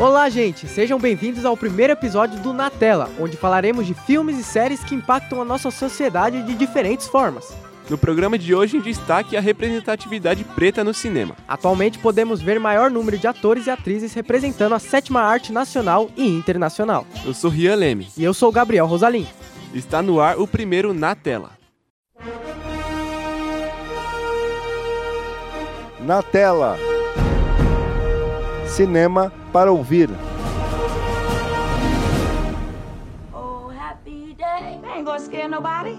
Olá, gente! Sejam bem-vindos ao primeiro episódio do Na Tela, onde falaremos de filmes e séries que impactam a nossa sociedade de diferentes formas. No programa de hoje, em destaque a representatividade preta no cinema. Atualmente podemos ver maior número de atores e atrizes representando a sétima arte nacional e internacional. Eu sou Rian Leme. E eu sou Gabriel Rosalim. Está no ar o primeiro Na Tela. Na Tela. Cinema para ouvir. Oh, happy day. Ain't gonna scare nobody.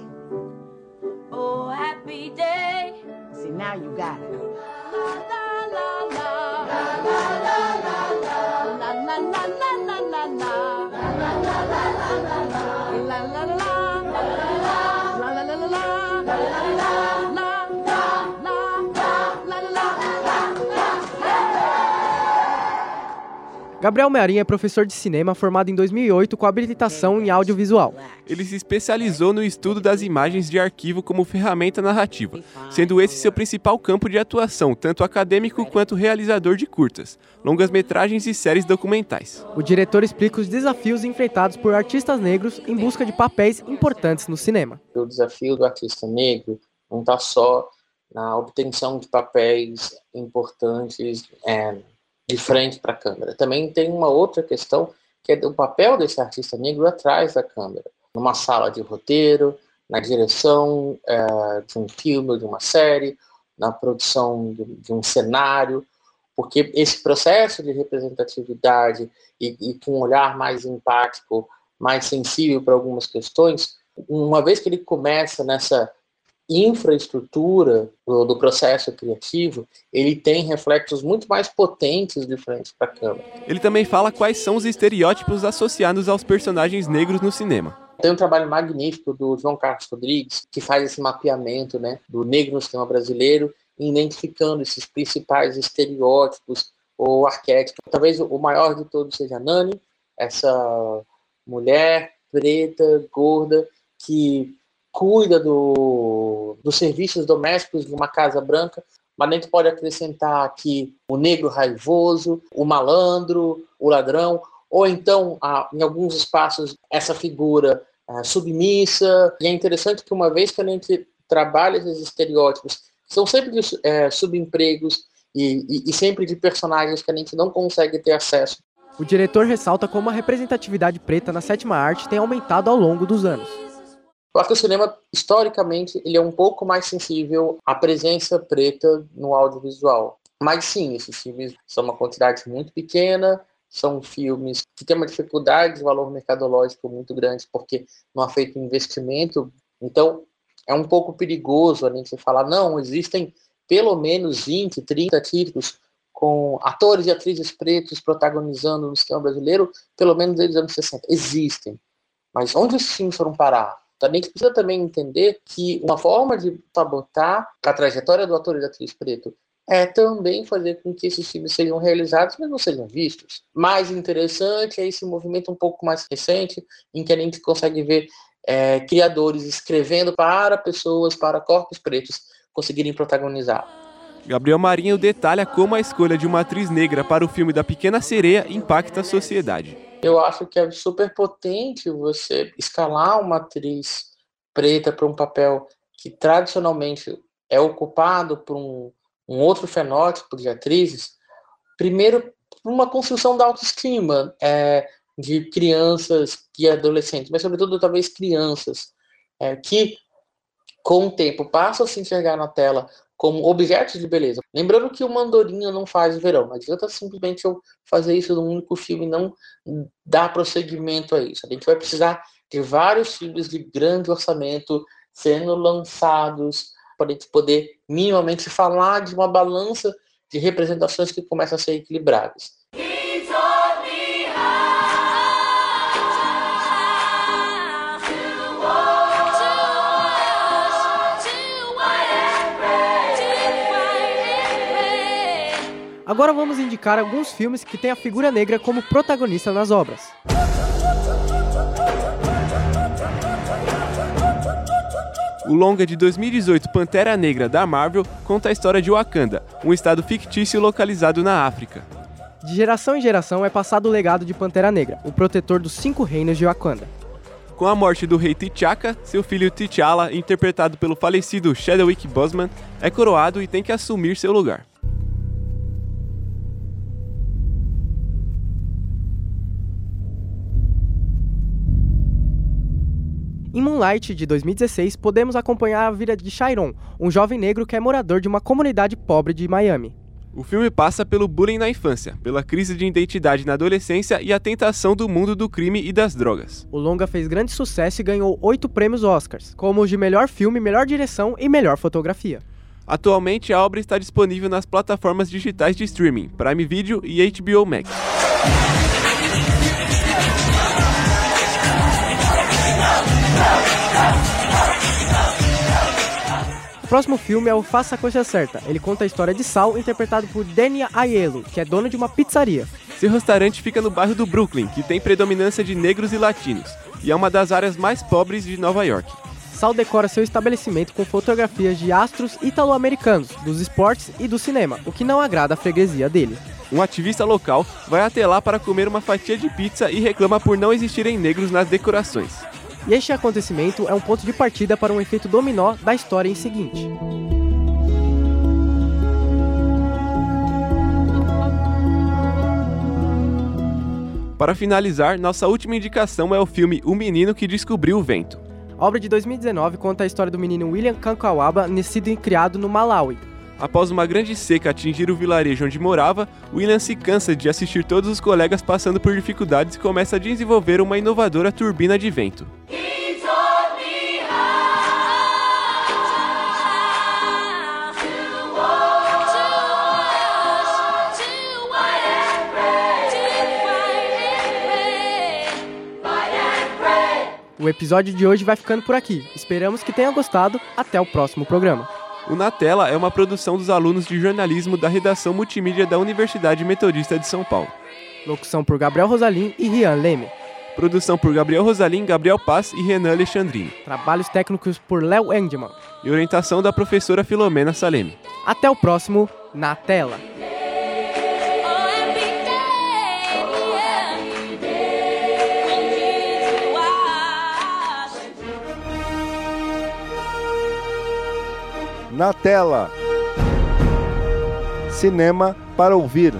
Oh, happy day. See, now you got it. La la la la. La la la la la. La la la la la la la. La la la Gabriel Mearinha é professor de cinema formado em 2008 com habilitação em audiovisual. Ele se especializou no estudo das imagens de arquivo como ferramenta narrativa, sendo esse seu principal campo de atuação, tanto acadêmico quanto realizador de curtas, longas-metragens e séries documentais. O diretor explica os desafios enfrentados por artistas negros em busca de papéis importantes no cinema. O desafio do artista negro não está só na obtenção de papéis importantes é, de frente para a câmera. Também tem uma outra questão, que é o papel desse artista negro atrás da câmera, numa sala de roteiro, na direção é, de um filme, de uma série, na produção de, de, um cenário, porque esse processo de representatividade e, e com um olhar mais empático, mais sensível para algumas questões, uma vez que ele começa nessa infraestrutura do, do, processo criativo, ele tem reflexos muito mais potentes de frente para a câmera. Ele também fala quais são os estereótipos associados aos personagens negros no cinema. Tem um trabalho magnífico do João Carlos Rodrigues, que faz esse mapeamento né, do negro no cinema brasileiro, identificando esses principais estereótipos ou arquétipos. Talvez o maior de todos seja a Nani, essa mulher preta, gorda, que cuida do, dos serviços domésticos de uma casa branca, mas a gente pode acrescentar aqui o negro raivoso, o malandro, o ladrão, ou então, em alguns espaços, essa figura submissa. E é interessante que uma vez que a gente trabalha esses estereótipos, são sempre de é, subempregos e, e, e sempre de personagens que a gente não consegue ter acesso. O diretor ressalta como a representatividade preta na sétima arte tem aumentado ao longo dos anos. Acho que o cinema, historicamente, ele é um pouco mais sensível à presença preta no audiovisual. Mas sim, esses filmes são uma quantidade muito pequena, são filmes que têm uma dificuldade de valor mercadológico muito grande, porque não há feito investimento. Então, é um pouco perigoso a gente falar, não, existem pelo menos 20, 30 títulos com atores e atrizes pretos protagonizando no cinema brasileiro, pelo menos desde os anos 60. Existem. Mas onde esses filmes foram parar? Também gente precisa também entender que uma forma de sabotar a trajetória do ator e da atriz preto é também fazer com que esses filmes sejam realizados, mas não sejam vistos. Mais interessante é esse movimento um pouco mais recente, em que a gente consegue ver é, criadores escrevendo para pessoas, para corpos pretos, conseguirem protagonizar. Gabriel Marinho detalha como a escolha de uma atriz negra para o filme da Pequena Sereia impacta a sociedade. Eu acho que é super potente você escalar uma atriz preta para um papel que tradicionalmente é ocupado por um, um outro fenótipo de atrizes. Primeiro, uma construção da autoestima é, de crianças e adolescentes, mas sobretudo talvez crianças é, que com o tempo passam a se enxergar na tela como objetos de beleza. Lembrando que o Mandorinha não faz verão, não adianta simplesmente eu fazer isso num único filme e não dar prosseguimento a isso. A gente vai precisar de vários filmes de grande orçamento sendo lançados para a gente poder minimamente falar de uma balança de representações que começam a ser equilibradas. Agora vamos indicar alguns filmes que têm a figura negra como protagonista nas obras. O longa de 2018 Pantera Negra da Marvel conta a história de Wakanda, um estado fictício localizado na África. De geração em geração é passado o legado de Pantera Negra, o protetor dos cinco reinos de Wakanda. Com a morte do rei T'Chaka, seu filho T'Challa, interpretado pelo falecido Chadwick Boseman, é coroado e tem que assumir seu lugar. Em Moonlight, de 2016, podemos acompanhar a vida de Chiron, um jovem negro que é morador de uma comunidade pobre de Miami. O filme passa pelo bullying na infância, pela crise de identidade na adolescência e a tentação do mundo do crime e das drogas. O longa fez grande sucesso e ganhou oito prêmios Oscars, como os de melhor filme, melhor direção e melhor fotografia. Atualmente, a obra está disponível nas plataformas digitais de streaming, Prime Video e HBO Max. O próximo filme é o Faça a Coisa Certa. Ele conta a história de Sal, interpretado por Danny Aiello, que é dono de uma pizzaria. Seu restaurante fica no bairro do Brooklyn, que tem predominância de negros e latinos, e é uma das áreas mais pobres de Nova York. Sal decora seu estabelecimento com fotografias de astros italo-americanos, dos esportes e do cinema, o que não agrada a freguesia dele. Um ativista local vai até lá para comer uma fatia de pizza e reclama por não existirem negros nas decorações. E este acontecimento é um ponto de partida para um efeito dominó da história em seguinte. Para finalizar, nossa última indicação é o filme O Menino que Descobriu o Vento. A obra de 2019 conta a história do menino William Kankawaba, nascido e criado no Malawi. Após uma grande seca atingir o vilarejo onde morava, William se cansa de assistir todos os colegas passando por dificuldades e começa a desenvolver uma inovadora turbina de vento. O episódio de hoje vai ficando por aqui. Esperamos que tenha gostado. Até o próximo programa. O Na Tela é uma produção dos alunos de jornalismo da redação multimídia da Universidade Metodista de São Paulo. Locução por Gabriel Rosalim e Rian Leme. Produção por Gabriel Rosalim, Gabriel Paz e Renan Alexandrini. Trabalhos técnicos por Léo Endman. E orientação da professora Filomena Saleme. Até o próximo Na Tela. Na tela. Cinema para ouvir.